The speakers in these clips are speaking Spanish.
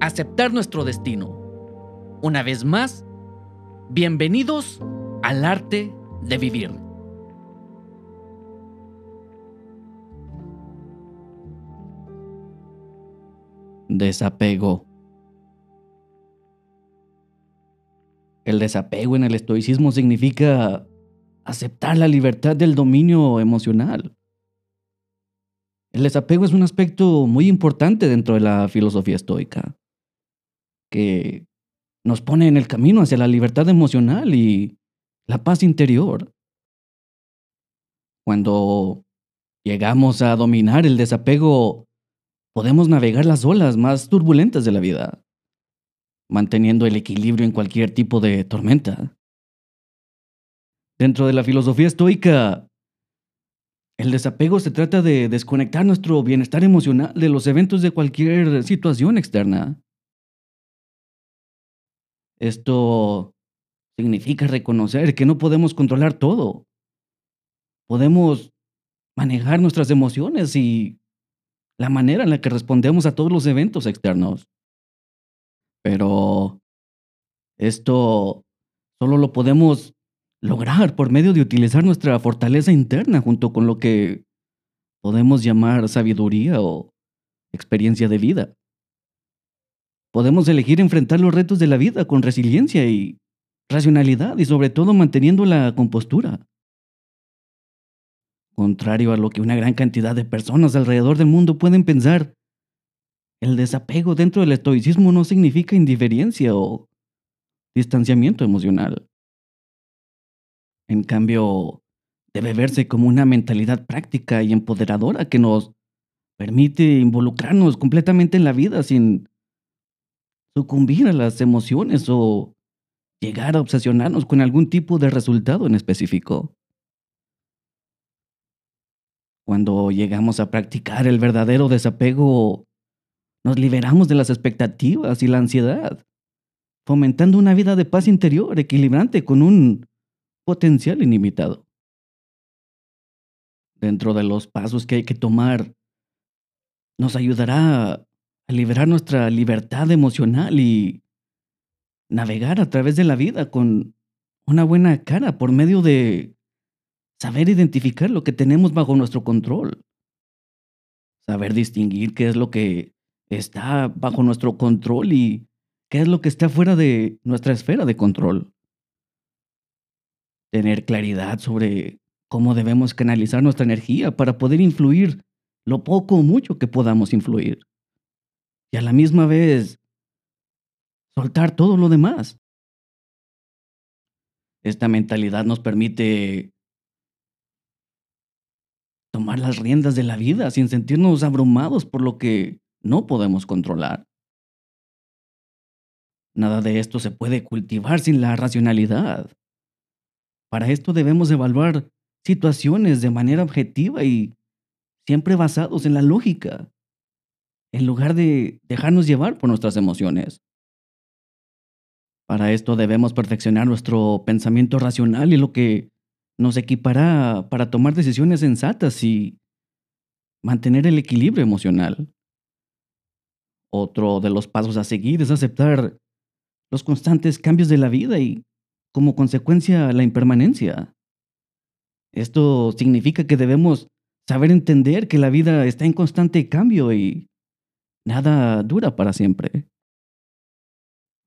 aceptar nuestro destino. Una vez más, bienvenidos al arte de vivir. Desapego. El desapego en el estoicismo significa aceptar la libertad del dominio emocional. El desapego es un aspecto muy importante dentro de la filosofía estoica que nos pone en el camino hacia la libertad emocional y la paz interior. Cuando llegamos a dominar el desapego, podemos navegar las olas más turbulentas de la vida, manteniendo el equilibrio en cualquier tipo de tormenta. Dentro de la filosofía estoica, el desapego se trata de desconectar nuestro bienestar emocional de los eventos de cualquier situación externa. Esto significa reconocer que no podemos controlar todo. Podemos manejar nuestras emociones y la manera en la que respondemos a todos los eventos externos. Pero esto solo lo podemos lograr por medio de utilizar nuestra fortaleza interna junto con lo que podemos llamar sabiduría o experiencia de vida. Podemos elegir enfrentar los retos de la vida con resiliencia y racionalidad y sobre todo manteniendo la compostura. Contrario a lo que una gran cantidad de personas alrededor del mundo pueden pensar, el desapego dentro del estoicismo no significa indiferencia o distanciamiento emocional. En cambio, debe verse como una mentalidad práctica y empoderadora que nos permite involucrarnos completamente en la vida sin sucumbir a las emociones o llegar a obsesionarnos con algún tipo de resultado en específico. Cuando llegamos a practicar el verdadero desapego, nos liberamos de las expectativas y la ansiedad, fomentando una vida de paz interior equilibrante con un potencial ilimitado. Dentro de los pasos que hay que tomar, nos ayudará liberar nuestra libertad emocional y navegar a través de la vida con una buena cara por medio de saber identificar lo que tenemos bajo nuestro control. Saber distinguir qué es lo que está bajo nuestro control y qué es lo que está fuera de nuestra esfera de control. Tener claridad sobre cómo debemos canalizar nuestra energía para poder influir lo poco o mucho que podamos influir y a la misma vez soltar todo lo demás. Esta mentalidad nos permite tomar las riendas de la vida sin sentirnos abrumados por lo que no podemos controlar. Nada de esto se puede cultivar sin la racionalidad. Para esto debemos evaluar situaciones de manera objetiva y siempre basados en la lógica en lugar de dejarnos llevar por nuestras emociones. Para esto debemos perfeccionar nuestro pensamiento racional y lo que nos equipará para tomar decisiones sensatas y mantener el equilibrio emocional. Otro de los pasos a seguir es aceptar los constantes cambios de la vida y, como consecuencia, la impermanencia. Esto significa que debemos saber entender que la vida está en constante cambio y Nada dura para siempre.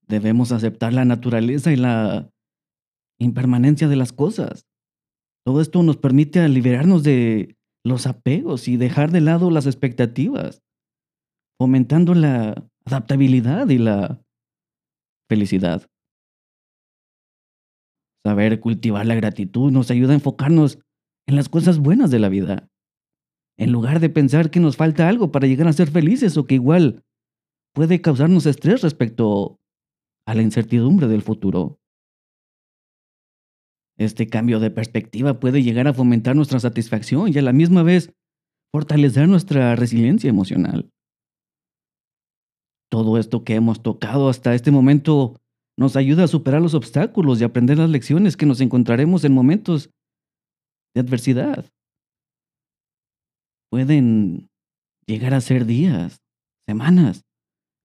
Debemos aceptar la naturaleza y la impermanencia de las cosas. Todo esto nos permite liberarnos de los apegos y dejar de lado las expectativas, fomentando la adaptabilidad y la felicidad. Saber cultivar la gratitud nos ayuda a enfocarnos en las cosas buenas de la vida en lugar de pensar que nos falta algo para llegar a ser felices o que igual puede causarnos estrés respecto a la incertidumbre del futuro. Este cambio de perspectiva puede llegar a fomentar nuestra satisfacción y a la misma vez fortalecer nuestra resiliencia emocional. Todo esto que hemos tocado hasta este momento nos ayuda a superar los obstáculos y aprender las lecciones que nos encontraremos en momentos de adversidad. Pueden llegar a ser días, semanas,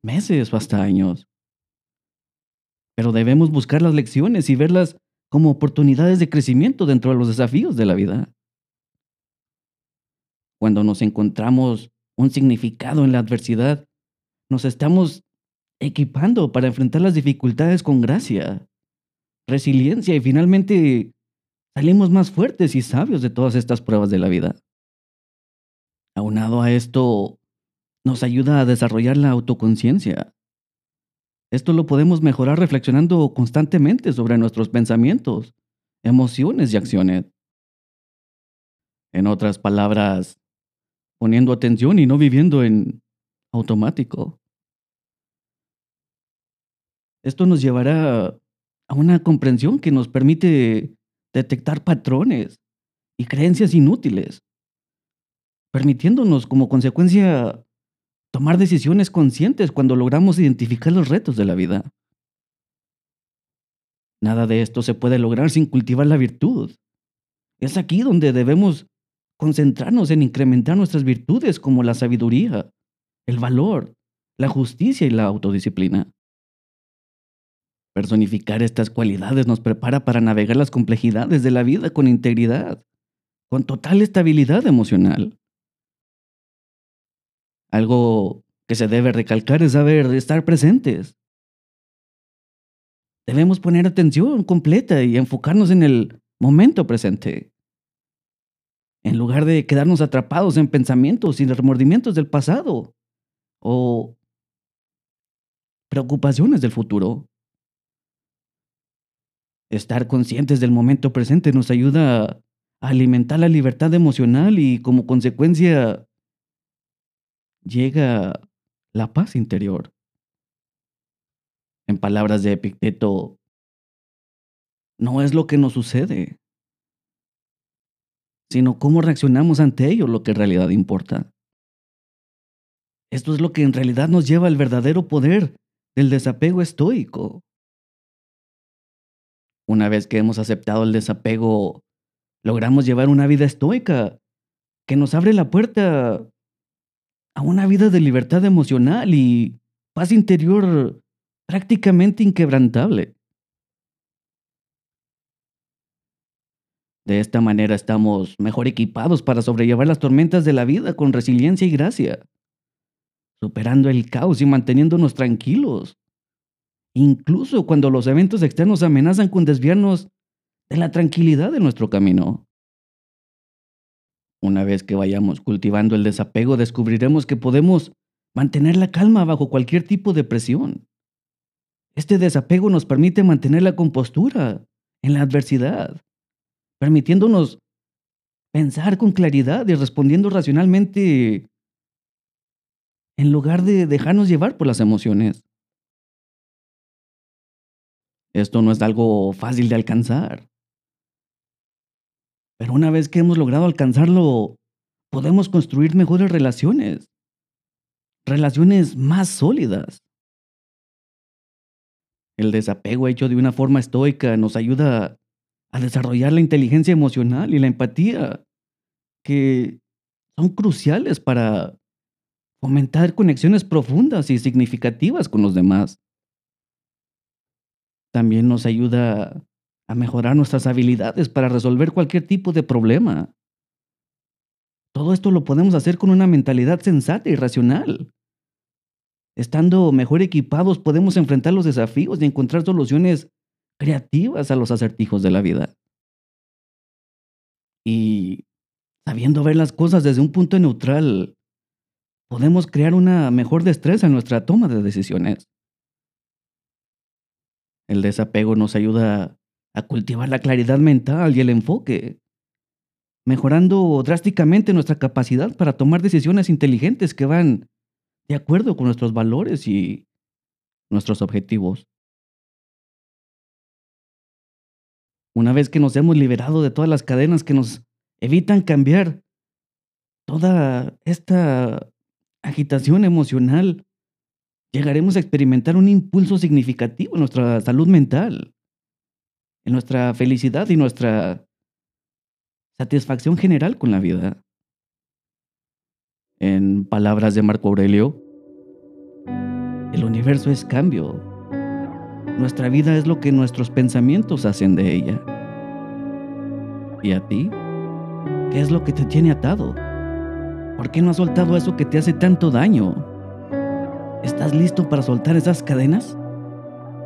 meses o hasta años. Pero debemos buscar las lecciones y verlas como oportunidades de crecimiento dentro de los desafíos de la vida. Cuando nos encontramos un significado en la adversidad, nos estamos equipando para enfrentar las dificultades con gracia, resiliencia y finalmente salimos más fuertes y sabios de todas estas pruebas de la vida. Aunado a esto, nos ayuda a desarrollar la autoconciencia. Esto lo podemos mejorar reflexionando constantemente sobre nuestros pensamientos, emociones y acciones. En otras palabras, poniendo atención y no viviendo en automático. Esto nos llevará a una comprensión que nos permite detectar patrones y creencias inútiles, permitiéndonos como consecuencia tomar decisiones conscientes cuando logramos identificar los retos de la vida. Nada de esto se puede lograr sin cultivar la virtud. Es aquí donde debemos concentrarnos en incrementar nuestras virtudes como la sabiduría, el valor, la justicia y la autodisciplina. Personificar estas cualidades nos prepara para navegar las complejidades de la vida con integridad, con total estabilidad emocional. Algo que se debe recalcar es saber estar presentes. Debemos poner atención completa y enfocarnos en el momento presente. En lugar de quedarnos atrapados en pensamientos y remordimientos del pasado o preocupaciones del futuro. Estar conscientes del momento presente nos ayuda a alimentar la libertad emocional y como consecuencia llega la paz interior. En palabras de Epicteto, no es lo que nos sucede, sino cómo reaccionamos ante ello lo que en realidad importa. Esto es lo que en realidad nos lleva al verdadero poder del desapego estoico. Una vez que hemos aceptado el desapego, logramos llevar una vida estoica que nos abre la puerta a una vida de libertad emocional y paz interior prácticamente inquebrantable. De esta manera estamos mejor equipados para sobrellevar las tormentas de la vida con resiliencia y gracia, superando el caos y manteniéndonos tranquilos incluso cuando los eventos externos amenazan con desviarnos de la tranquilidad de nuestro camino. Una vez que vayamos cultivando el desapego, descubriremos que podemos mantener la calma bajo cualquier tipo de presión. Este desapego nos permite mantener la compostura en la adversidad, permitiéndonos pensar con claridad y respondiendo racionalmente en lugar de dejarnos llevar por las emociones. Esto no es algo fácil de alcanzar. Pero una vez que hemos logrado alcanzarlo, podemos construir mejores relaciones. Relaciones más sólidas. El desapego hecho de una forma estoica nos ayuda a desarrollar la inteligencia emocional y la empatía, que son cruciales para fomentar conexiones profundas y significativas con los demás también nos ayuda a mejorar nuestras habilidades para resolver cualquier tipo de problema. Todo esto lo podemos hacer con una mentalidad sensata y racional. Estando mejor equipados podemos enfrentar los desafíos y encontrar soluciones creativas a los acertijos de la vida. Y sabiendo ver las cosas desde un punto neutral, podemos crear una mejor destreza en nuestra toma de decisiones. El desapego nos ayuda a cultivar la claridad mental y el enfoque, mejorando drásticamente nuestra capacidad para tomar decisiones inteligentes que van de acuerdo con nuestros valores y nuestros objetivos. Una vez que nos hemos liberado de todas las cadenas que nos evitan cambiar toda esta agitación emocional, llegaremos a experimentar un impulso significativo en nuestra salud mental, nuestra felicidad y nuestra satisfacción general con la vida. En palabras de Marco Aurelio, el universo es cambio. Nuestra vida es lo que nuestros pensamientos hacen de ella. ¿Y a ti? ¿Qué es lo que te tiene atado? ¿Por qué no has soltado eso que te hace tanto daño? ¿Estás listo para soltar esas cadenas?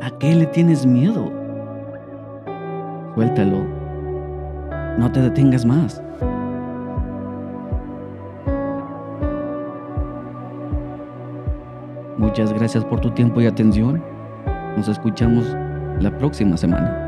¿A qué le tienes miedo? Suéltalo. No te detengas más. Muchas gracias por tu tiempo y atención. Nos escuchamos la próxima semana.